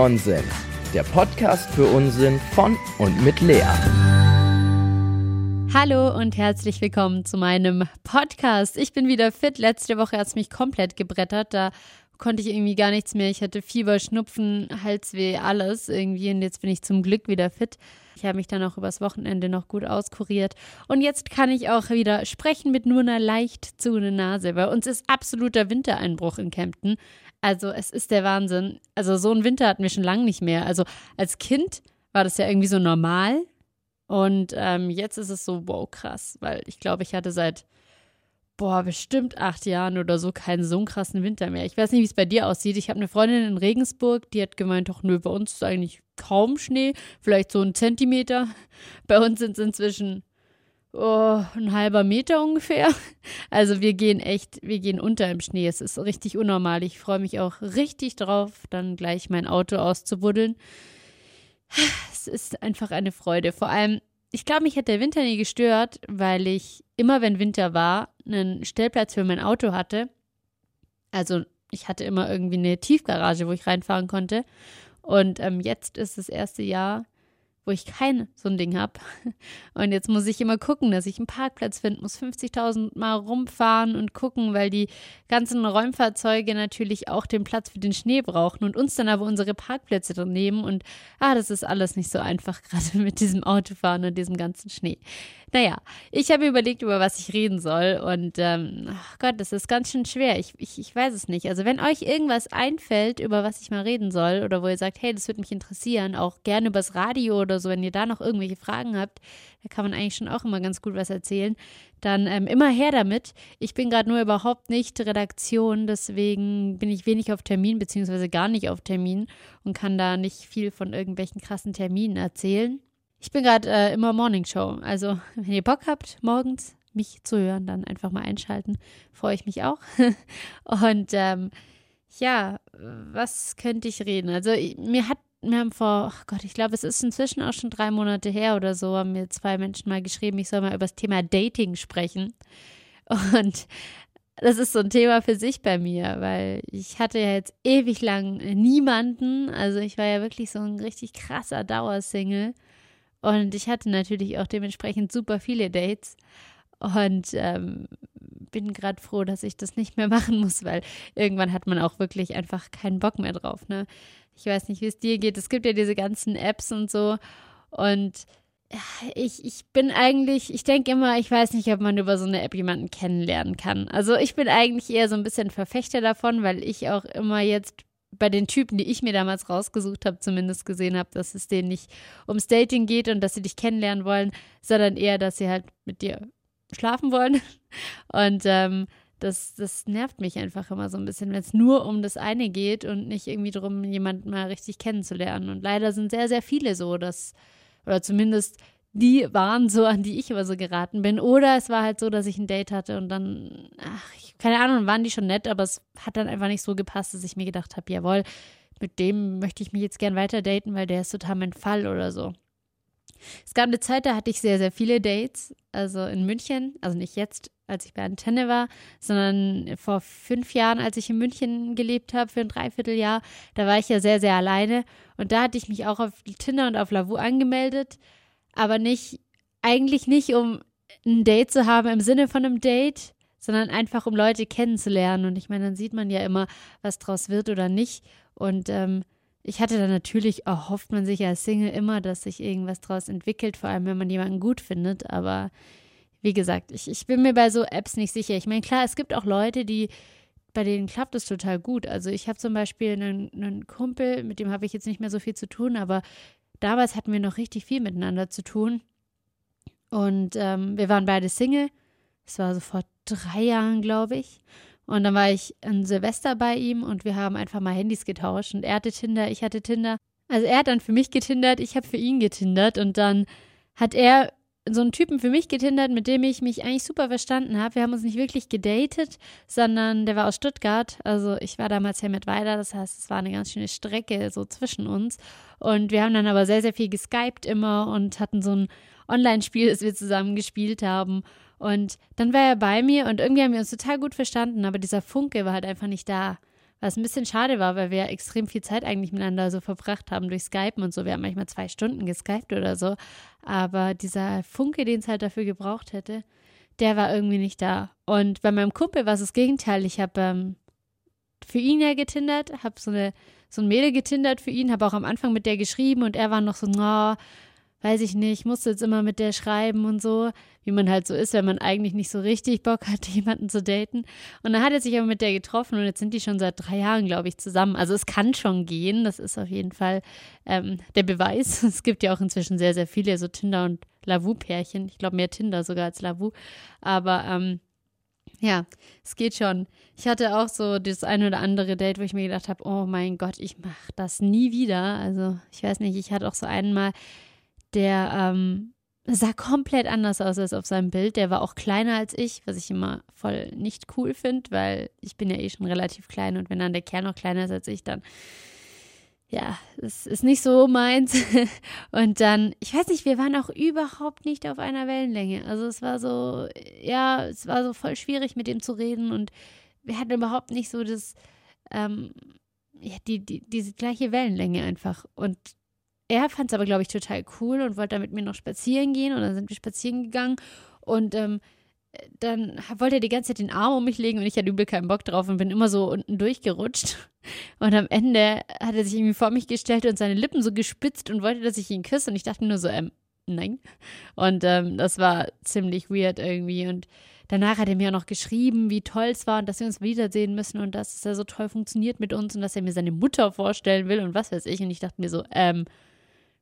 Nonsens, der Podcast für Unsinn von und mit Lea. Hallo und herzlich willkommen zu meinem Podcast. Ich bin wieder fit. Letzte Woche hat es mich komplett gebrettert. Da konnte ich irgendwie gar nichts mehr. Ich hatte Fieber, Schnupfen, Halsweh, alles irgendwie. Und jetzt bin ich zum Glück wieder fit. Ich habe mich dann auch übers Wochenende noch gut auskuriert. Und jetzt kann ich auch wieder sprechen mit nur einer leicht zu einer Nase. Bei uns ist absoluter Wintereinbruch in Kempten. Also es ist der Wahnsinn. Also so einen Winter hatten wir schon lange nicht mehr. Also als Kind war das ja irgendwie so normal. Und ähm, jetzt ist es so, wow, krass. Weil ich glaube, ich hatte seit boah, bestimmt acht Jahren oder so keinen so einen krassen Winter mehr. Ich weiß nicht, wie es bei dir aussieht. Ich habe eine Freundin in Regensburg, die hat gemeint, doch nö, bei uns ist eigentlich kaum Schnee, vielleicht so ein Zentimeter. Bei uns sind es inzwischen oh, ein halber Meter ungefähr. Also wir gehen echt, wir gehen unter im Schnee. Es ist richtig unnormal. Ich freue mich auch richtig drauf, dann gleich mein Auto auszubuddeln. Es ist einfach eine Freude. Vor allem, ich glaube, mich hat der Winter nie gestört, weil ich immer, wenn Winter war, einen Stellplatz für mein Auto hatte. Also ich hatte immer irgendwie eine Tiefgarage, wo ich reinfahren konnte. Und ähm, jetzt ist das erste Jahr, wo ich kein so ein Ding habe. Und jetzt muss ich immer gucken, dass ich einen Parkplatz finde, muss 50.000 Mal rumfahren und gucken, weil die ganzen Räumfahrzeuge natürlich auch den Platz für den Schnee brauchen und uns dann aber unsere Parkplätze drin nehmen. Und ah, das ist alles nicht so einfach, gerade mit diesem Autofahren und diesem ganzen Schnee. Naja, ich habe überlegt, über was ich reden soll. Und ähm, ach Gott, das ist ganz schön schwer. Ich, ich, ich weiß es nicht. Also, wenn euch irgendwas einfällt, über was ich mal reden soll, oder wo ihr sagt, hey, das würde mich interessieren, auch gerne übers Radio oder so, wenn ihr da noch irgendwelche Fragen habt, da kann man eigentlich schon auch immer ganz gut was erzählen, dann ähm, immer her damit. Ich bin gerade nur überhaupt nicht Redaktion, deswegen bin ich wenig auf Termin, beziehungsweise gar nicht auf Termin und kann da nicht viel von irgendwelchen krassen Terminen erzählen. Ich bin gerade äh, immer Morning Show. Also, wenn ihr Bock habt, morgens mich zu hören, dann einfach mal einschalten. Freue ich mich auch. Und ähm, ja, was könnte ich reden? Also, mir hat, mir haben vor, oh Gott, ich glaube, es ist inzwischen auch schon drei Monate her oder so, haben mir zwei Menschen mal geschrieben, ich soll mal über das Thema Dating sprechen. Und das ist so ein Thema für sich bei mir, weil ich hatte ja jetzt ewig lang niemanden. Also ich war ja wirklich so ein richtig krasser Dauersingle. Und ich hatte natürlich auch dementsprechend super viele Dates und ähm, bin gerade froh, dass ich das nicht mehr machen muss, weil irgendwann hat man auch wirklich einfach keinen Bock mehr drauf. Ne? Ich weiß nicht, wie es dir geht. Es gibt ja diese ganzen Apps und so. Und ich, ich bin eigentlich, ich denke immer, ich weiß nicht, ob man über so eine App jemanden kennenlernen kann. Also ich bin eigentlich eher so ein bisschen Verfechter davon, weil ich auch immer jetzt bei den Typen, die ich mir damals rausgesucht habe, zumindest gesehen habe, dass es denen nicht ums Dating geht und dass sie dich kennenlernen wollen, sondern eher, dass sie halt mit dir schlafen wollen. Und ähm, das, das nervt mich einfach immer so ein bisschen, wenn es nur um das eine geht und nicht irgendwie darum, jemanden mal richtig kennenzulernen. Und leider sind sehr, sehr viele so, dass, oder zumindest die waren so, an die ich immer so geraten bin. Oder es war halt so, dass ich ein Date hatte und dann, ach, ich, keine Ahnung, waren die schon nett, aber es hat dann einfach nicht so gepasst, dass ich mir gedacht habe, jawohl, mit dem möchte ich mich jetzt gern weiter daten, weil der ist total mein Fall oder so. Es gab eine Zeit, da hatte ich sehr, sehr viele Dates, also in München, also nicht jetzt, als ich bei Antenne war, sondern vor fünf Jahren, als ich in München gelebt habe, für ein Dreivierteljahr, da war ich ja sehr, sehr alleine und da hatte ich mich auch auf Tinder und auf Lavu angemeldet aber nicht, eigentlich nicht, um ein Date zu haben im Sinne von einem Date, sondern einfach um Leute kennenzulernen. Und ich meine, dann sieht man ja immer, was draus wird oder nicht. Und ähm, ich hatte dann natürlich, erhofft man sich als Single immer, dass sich irgendwas draus entwickelt, vor allem wenn man jemanden gut findet. Aber wie gesagt, ich, ich bin mir bei so Apps nicht sicher. Ich meine, klar, es gibt auch Leute, die, bei denen klappt es total gut. Also ich habe zum Beispiel einen, einen Kumpel, mit dem habe ich jetzt nicht mehr so viel zu tun, aber damals hatten wir noch richtig viel miteinander zu tun. Und ähm, wir waren beide Single. Es war so vor drei Jahren, glaube ich. Und dann war ich an Silvester bei ihm und wir haben einfach mal Handys getauscht. Und er hatte Tinder, ich hatte Tinder. Also er hat dann für mich getindert, ich habe für ihn getindert. Und dann hat er so einen Typen für mich getindert, mit dem ich mich eigentlich super verstanden habe. Wir haben uns nicht wirklich gedatet, sondern der war aus Stuttgart. Also ich war damals ja mit weiter, das heißt, es war eine ganz schöne Strecke so zwischen uns. Und wir haben dann aber sehr, sehr viel geskypt immer und hatten so ein Online-Spiel, das wir zusammen gespielt haben. Und dann war er bei mir und irgendwie haben wir uns total gut verstanden, aber dieser Funke war halt einfach nicht da. Was ein bisschen schade war, weil wir extrem viel Zeit eigentlich miteinander so verbracht haben durch Skypen und so. Wir haben manchmal zwei Stunden geskypt oder so. Aber dieser Funke, den es halt dafür gebraucht hätte, der war irgendwie nicht da. Und bei meinem Kumpel war es das Gegenteil. Ich habe ähm, für ihn ja getindert, habe so, eine, so ein Mädel getindert für ihn, habe auch am Anfang mit der geschrieben und er war noch so, na, oh, weiß ich nicht, musste jetzt immer mit der schreiben und so, wie man halt so ist, wenn man eigentlich nicht so richtig Bock hat, jemanden zu daten. Und dann hat er sich aber mit der getroffen und jetzt sind die schon seit drei Jahren, glaube ich, zusammen. Also es kann schon gehen, das ist auf jeden Fall ähm, der Beweis. Es gibt ja auch inzwischen sehr, sehr viele so Tinder- und Lavu-Pärchen. Ich glaube mehr Tinder sogar als Lavu. Aber ähm, ja, es geht schon. Ich hatte auch so das ein oder andere Date, wo ich mir gedacht habe, oh mein Gott, ich mache das nie wieder. Also ich weiß nicht, ich hatte auch so einmal, der ähm, sah komplett anders aus als auf seinem Bild. Der war auch kleiner als ich, was ich immer voll nicht cool finde, weil ich bin ja eh schon relativ klein und wenn dann der Kerl noch kleiner ist als ich, dann ja, es ist nicht so meins. Und dann, ich weiß nicht, wir waren auch überhaupt nicht auf einer Wellenlänge. Also es war so, ja, es war so voll schwierig mit ihm zu reden und wir hatten überhaupt nicht so das, ähm, ja, die, die, diese gleiche Wellenlänge einfach. Und er fand es aber, glaube ich, total cool und wollte mit mir noch spazieren gehen und dann sind wir spazieren gegangen und ähm, dann wollte er die ganze Zeit den Arm um mich legen und ich hatte übel keinen Bock drauf und bin immer so unten durchgerutscht. Und am Ende hat er sich irgendwie vor mich gestellt und seine Lippen so gespitzt und wollte, dass ich ihn küsse. Und ich dachte nur so, ähm, nein. Und ähm, das war ziemlich weird irgendwie. Und danach hat er mir auch noch geschrieben, wie toll es war und dass wir uns wiedersehen müssen und dass es ja so toll funktioniert mit uns und dass er mir seine Mutter vorstellen will und was weiß ich. Und ich dachte mir so, ähm,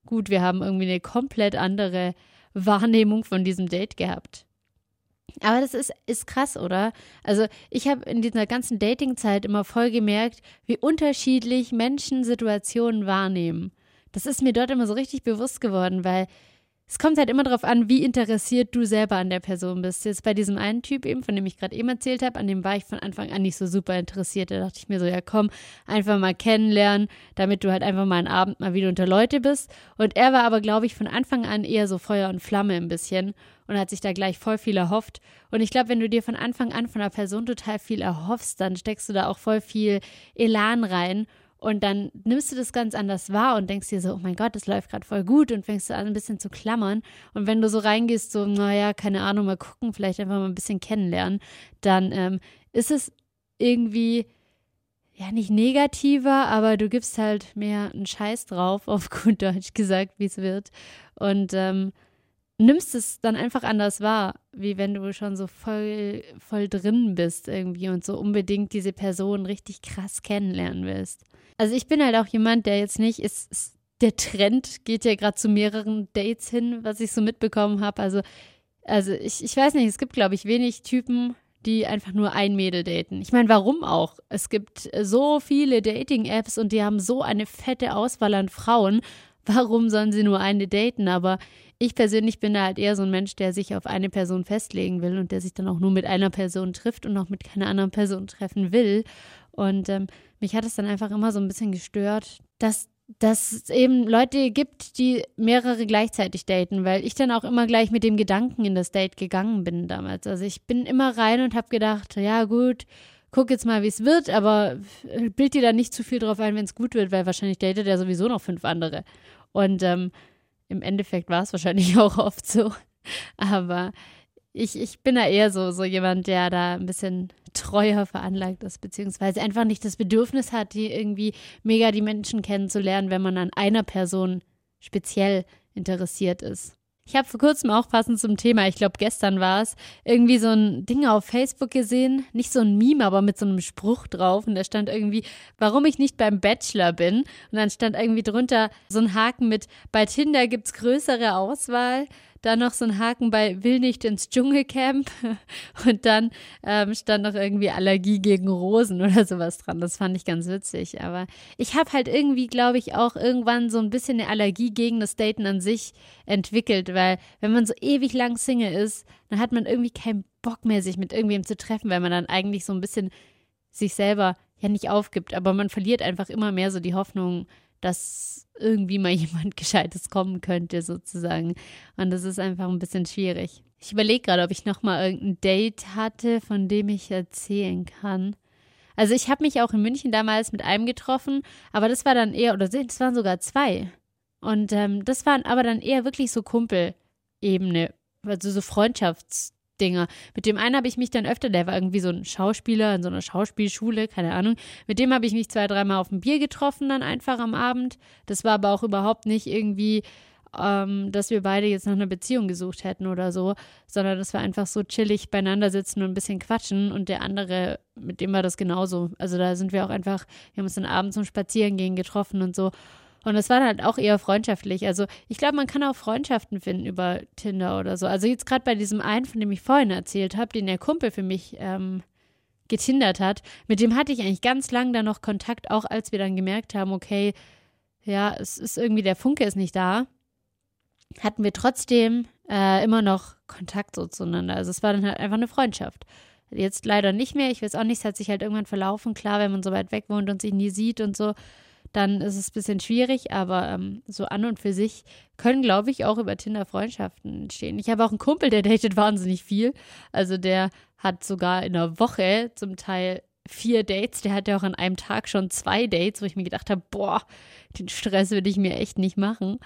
gut, wir haben irgendwie eine komplett andere Wahrnehmung von diesem Date gehabt. Aber das ist, ist krass, oder? Also ich habe in dieser ganzen Dating-Zeit immer voll gemerkt, wie unterschiedlich Menschen Situationen wahrnehmen. Das ist mir dort immer so richtig bewusst geworden, weil es kommt halt immer darauf an, wie interessiert du selber an der Person bist. Jetzt bei diesem einen Typ eben, von dem ich gerade eben erzählt habe, an dem war ich von Anfang an nicht so super interessiert. Da dachte ich mir so, ja komm, einfach mal kennenlernen, damit du halt einfach mal einen Abend mal wieder unter Leute bist. Und er war aber, glaube ich, von Anfang an eher so Feuer und Flamme ein bisschen und hat sich da gleich voll viel erhofft. Und ich glaube, wenn du dir von Anfang an von einer Person total viel erhoffst, dann steckst du da auch voll viel Elan rein und dann nimmst du das ganz anders wahr und denkst dir so, oh mein Gott, das läuft gerade voll gut und fängst du an, ein bisschen zu klammern. Und wenn du so reingehst, so, naja, keine Ahnung, mal gucken, vielleicht einfach mal ein bisschen kennenlernen, dann ähm, ist es irgendwie, ja, nicht negativer, aber du gibst halt mehr einen Scheiß drauf, auf gut Deutsch gesagt, wie es wird. Und ähm, nimmst es dann einfach anders wahr, wie wenn du schon so voll, voll drin bist irgendwie und so unbedingt diese Person richtig krass kennenlernen willst. Also ich bin halt auch jemand, der jetzt nicht ist, ist der Trend geht ja gerade zu mehreren Dates hin, was ich so mitbekommen habe. Also, also ich, ich weiß nicht, es gibt, glaube ich, wenig Typen, die einfach nur ein Mädel daten. Ich meine, warum auch? Es gibt so viele Dating-Apps und die haben so eine fette Auswahl an Frauen. Warum sollen sie nur eine daten? Aber ich persönlich bin da halt eher so ein Mensch, der sich auf eine Person festlegen will und der sich dann auch nur mit einer Person trifft und auch mit keiner anderen Person treffen will. Und ähm, mich hat es dann einfach immer so ein bisschen gestört, dass dass es eben Leute gibt, die mehrere gleichzeitig daten, weil ich dann auch immer gleich mit dem Gedanken in das Date gegangen bin damals. Also ich bin immer rein und habe gedacht, ja gut, guck jetzt mal, wie es wird, aber bild dir da nicht zu viel drauf ein, wenn es gut wird, weil wahrscheinlich datet er sowieso noch fünf andere. Und ähm, im Endeffekt war es wahrscheinlich auch oft so. Aber ich, ich bin da eher so, so jemand, der da ein bisschen treuer veranlagt ist, beziehungsweise einfach nicht das Bedürfnis hat, die irgendwie mega die Menschen kennenzulernen, wenn man an einer Person speziell interessiert ist. Ich habe vor kurzem auch passend zum Thema, ich glaube gestern war es, irgendwie so ein Ding auf Facebook gesehen, nicht so ein Meme, aber mit so einem Spruch drauf. Und da stand irgendwie, warum ich nicht beim Bachelor bin. Und dann stand irgendwie drunter so ein Haken mit, bei Tinder gibt's größere Auswahl, dann noch so ein Haken bei Will nicht ins Dschungelcamp und dann ähm, stand noch irgendwie Allergie gegen Rosen oder sowas dran. Das fand ich ganz witzig. Aber ich habe halt irgendwie, glaube ich, auch irgendwann so ein bisschen eine Allergie gegen das Daten an sich entwickelt, weil wenn man so ewig lang Single ist, dann hat man irgendwie keinen Bock mehr, sich mit irgendwem zu treffen, weil man dann eigentlich so ein bisschen sich selber ja nicht aufgibt, aber man verliert einfach immer mehr so die Hoffnung, dass irgendwie mal jemand Gescheites kommen könnte, sozusagen. Und das ist einfach ein bisschen schwierig. Ich überlege gerade, ob ich noch mal irgendein Date hatte, von dem ich erzählen kann. Also ich habe mich auch in München damals mit einem getroffen, aber das war dann eher, oder das waren sogar zwei. Und ähm, das waren aber dann eher wirklich so Kumpelebene, also so Freundschaftsdinger. Mit dem einen habe ich mich dann öfter, der war irgendwie so ein Schauspieler in so einer Schauspielschule, keine Ahnung. Mit dem habe ich mich zwei, dreimal auf ein Bier getroffen, dann einfach am Abend. Das war aber auch überhaupt nicht irgendwie, ähm, dass wir beide jetzt nach einer Beziehung gesucht hätten oder so, sondern dass wir einfach so chillig beieinander sitzen und ein bisschen quatschen. Und der andere, mit dem war das genauso. Also da sind wir auch einfach, wir haben uns dann abends zum Spazierengehen getroffen und so. Und das war halt auch eher freundschaftlich. Also ich glaube, man kann auch Freundschaften finden über Tinder oder so. Also jetzt gerade bei diesem einen, von dem ich vorhin erzählt habe, den der Kumpel für mich ähm, getindert hat, mit dem hatte ich eigentlich ganz lang dann noch Kontakt, auch als wir dann gemerkt haben, okay, ja, es ist irgendwie, der Funke ist nicht da, hatten wir trotzdem äh, immer noch Kontakt so zueinander. Also es war dann halt einfach eine Freundschaft. Jetzt leider nicht mehr. Ich weiß auch nicht, es hat sich halt irgendwann verlaufen. Klar, wenn man so weit weg wohnt und sich nie sieht und so, dann ist es ein bisschen schwierig, aber ähm, so an und für sich können, glaube ich, auch über Tinder Freundschaften entstehen. Ich habe auch einen Kumpel, der datet wahnsinnig viel. Also der hat sogar in einer Woche zum Teil vier Dates. Der hatte auch an einem Tag schon zwei Dates, wo ich mir gedacht habe, boah, den Stress würde ich mir echt nicht machen.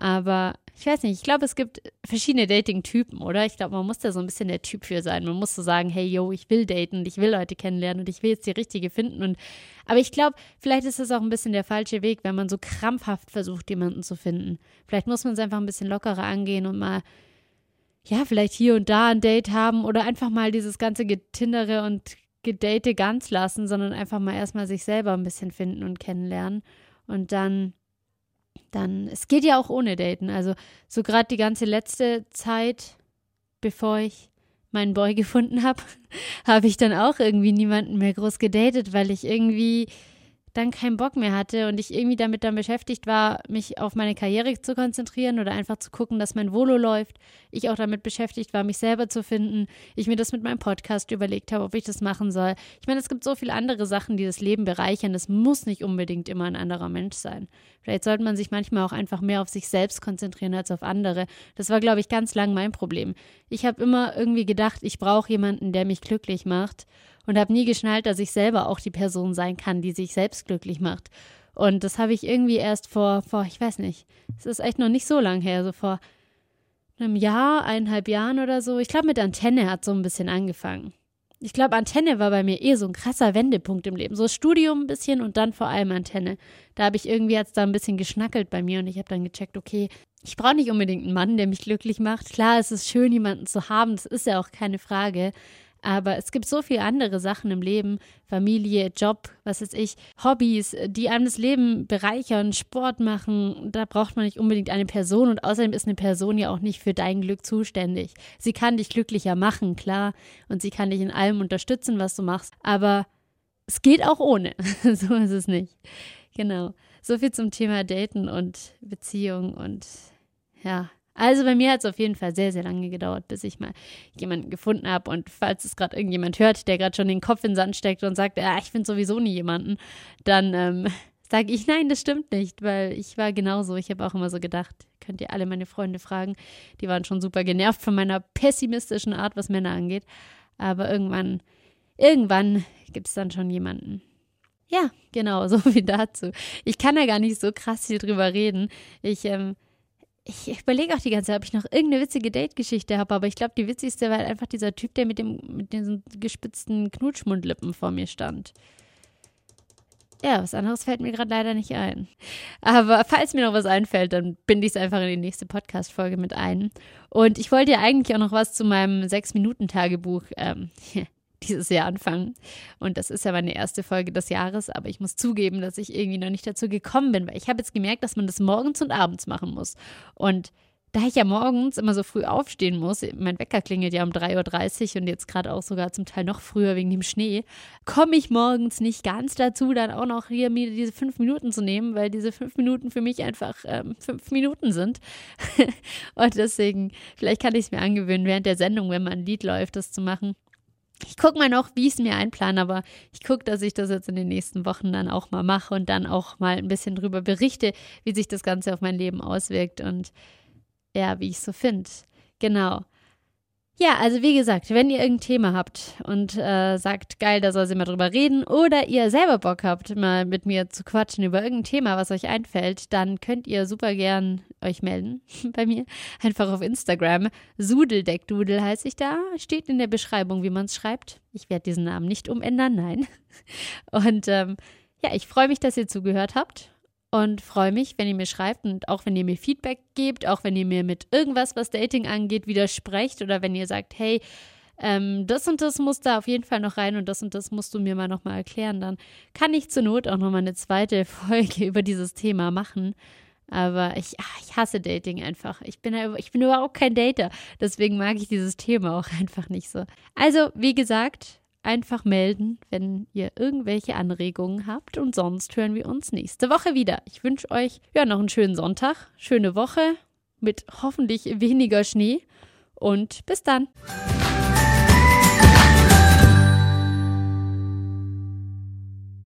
Aber ich weiß nicht, ich glaube, es gibt verschiedene Dating-Typen, oder? Ich glaube, man muss da so ein bisschen der Typ für sein. Man muss so sagen, hey, yo, ich will daten und ich will Leute kennenlernen und ich will jetzt die richtige finden. Und aber ich glaube, vielleicht ist das auch ein bisschen der falsche Weg, wenn man so krampfhaft versucht, jemanden zu finden. Vielleicht muss man es einfach ein bisschen lockerer angehen und mal, ja, vielleicht hier und da ein Date haben oder einfach mal dieses ganze Getindere und Gedate ganz lassen, sondern einfach mal erstmal sich selber ein bisschen finden und kennenlernen. Und dann dann, es geht ja auch ohne Daten. Also so gerade die ganze letzte Zeit, bevor ich meinen Boy gefunden habe, habe ich dann auch irgendwie niemanden mehr groß gedatet, weil ich irgendwie dann keinen Bock mehr hatte und ich irgendwie damit dann beschäftigt war, mich auf meine Karriere zu konzentrieren oder einfach zu gucken, dass mein Volo läuft. Ich auch damit beschäftigt war, mich selber zu finden. Ich mir das mit meinem Podcast überlegt habe, ob ich das machen soll. Ich meine, es gibt so viele andere Sachen, die das Leben bereichern. Das muss nicht unbedingt immer ein anderer Mensch sein. Vielleicht sollte man sich manchmal auch einfach mehr auf sich selbst konzentrieren als auf andere. Das war, glaube ich, ganz lang mein Problem. Ich habe immer irgendwie gedacht, ich brauche jemanden, der mich glücklich macht und habe nie geschnallt, dass ich selber auch die Person sein kann, die sich selbst glücklich macht. Und das habe ich irgendwie erst vor, vor, ich weiß nicht, es ist echt noch nicht so lang her, so vor einem Jahr, eineinhalb Jahren oder so. Ich glaube, mit Antenne hat so ein bisschen angefangen. Ich glaube, Antenne war bei mir eh so ein krasser Wendepunkt im Leben. So Studium ein bisschen und dann vor allem Antenne. Da habe ich irgendwie jetzt da ein bisschen geschnackelt bei mir und ich habe dann gecheckt, okay, ich brauche nicht unbedingt einen Mann, der mich glücklich macht. Klar, es ist schön, jemanden zu haben, das ist ja auch keine Frage. Aber es gibt so viele andere Sachen im Leben, Familie, Job, was weiß ich, Hobbys, die einem das Leben bereichern, Sport machen. Da braucht man nicht unbedingt eine Person und außerdem ist eine Person ja auch nicht für dein Glück zuständig. Sie kann dich glücklicher machen, klar, und sie kann dich in allem unterstützen, was du machst. Aber es geht auch ohne. so ist es nicht. Genau. So viel zum Thema Daten und Beziehung und ja, also bei mir hat es auf jeden Fall sehr, sehr lange gedauert, bis ich mal jemanden gefunden habe. Und falls es gerade irgendjemand hört, der gerade schon den Kopf in den Sand steckt und sagt, ja, ich finde sowieso nie jemanden, dann ähm, sage ich, nein, das stimmt nicht, weil ich war genauso. Ich habe auch immer so gedacht, könnt ihr alle meine Freunde fragen, die waren schon super genervt von meiner pessimistischen Art, was Männer angeht. Aber irgendwann, irgendwann gibt es dann schon jemanden. Ja, genau, so viel dazu. Ich kann ja gar nicht so krass viel drüber reden. Ich, ähm, ich überlege auch die ganze Zeit, ob ich noch irgendeine witzige Date-Geschichte habe, aber ich glaube, die witzigste war halt einfach dieser Typ, der mit, dem, mit diesen gespitzten Knutschmundlippen vor mir stand. Ja, was anderes fällt mir gerade leider nicht ein. Aber falls mir noch was einfällt, dann binde ich es einfach in die nächste Podcast-Folge mit ein. Und ich wollte ja eigentlich auch noch was zu meinem Sechs-Minuten-Tagebuch ähm, dieses Jahr anfangen. Und das ist ja meine erste Folge des Jahres, aber ich muss zugeben, dass ich irgendwie noch nicht dazu gekommen bin, weil ich habe jetzt gemerkt, dass man das morgens und abends machen muss. Und da ich ja morgens immer so früh aufstehen muss, mein Wecker klingelt ja um 3.30 Uhr und jetzt gerade auch sogar zum Teil noch früher wegen dem Schnee, komme ich morgens nicht ganz dazu, dann auch noch hier mir diese fünf Minuten zu nehmen, weil diese fünf Minuten für mich einfach ähm, fünf Minuten sind. und deswegen, vielleicht kann ich es mir angewöhnen, während der Sendung, wenn mal ein Lied läuft, das zu machen. Ich gucke mal noch, wie ich es mir einplane, aber ich gucke, dass ich das jetzt in den nächsten Wochen dann auch mal mache und dann auch mal ein bisschen drüber berichte, wie sich das Ganze auf mein Leben auswirkt und ja, wie ich es so finde. Genau. Ja, also wie gesagt, wenn ihr irgendein Thema habt und äh, sagt, geil, da soll sie mal drüber reden, oder ihr selber Bock habt, mal mit mir zu quatschen über irgendein Thema, was euch einfällt, dann könnt ihr super gern euch melden bei mir. Einfach auf Instagram. Sudeldeckdudel heiße ich da. Steht in der Beschreibung, wie man es schreibt. Ich werde diesen Namen nicht umändern, nein. Und ähm, ja, ich freue mich, dass ihr zugehört habt und freue mich, wenn ihr mir schreibt und auch wenn ihr mir Feedback gebt, auch wenn ihr mir mit irgendwas, was Dating angeht, widersprecht oder wenn ihr sagt, hey, ähm, das und das muss da auf jeden Fall noch rein und das und das musst du mir mal nochmal erklären, dann kann ich zur Not auch nochmal eine zweite Folge über dieses Thema machen. Aber ich, ach, ich hasse Dating einfach. Ich bin, ich bin überhaupt kein Dater. Deswegen mag ich dieses Thema auch einfach nicht so. Also, wie gesagt, einfach melden, wenn ihr irgendwelche Anregungen habt. Und sonst hören wir uns nächste Woche wieder. Ich wünsche euch ja noch einen schönen Sonntag, schöne Woche mit hoffentlich weniger Schnee und bis dann.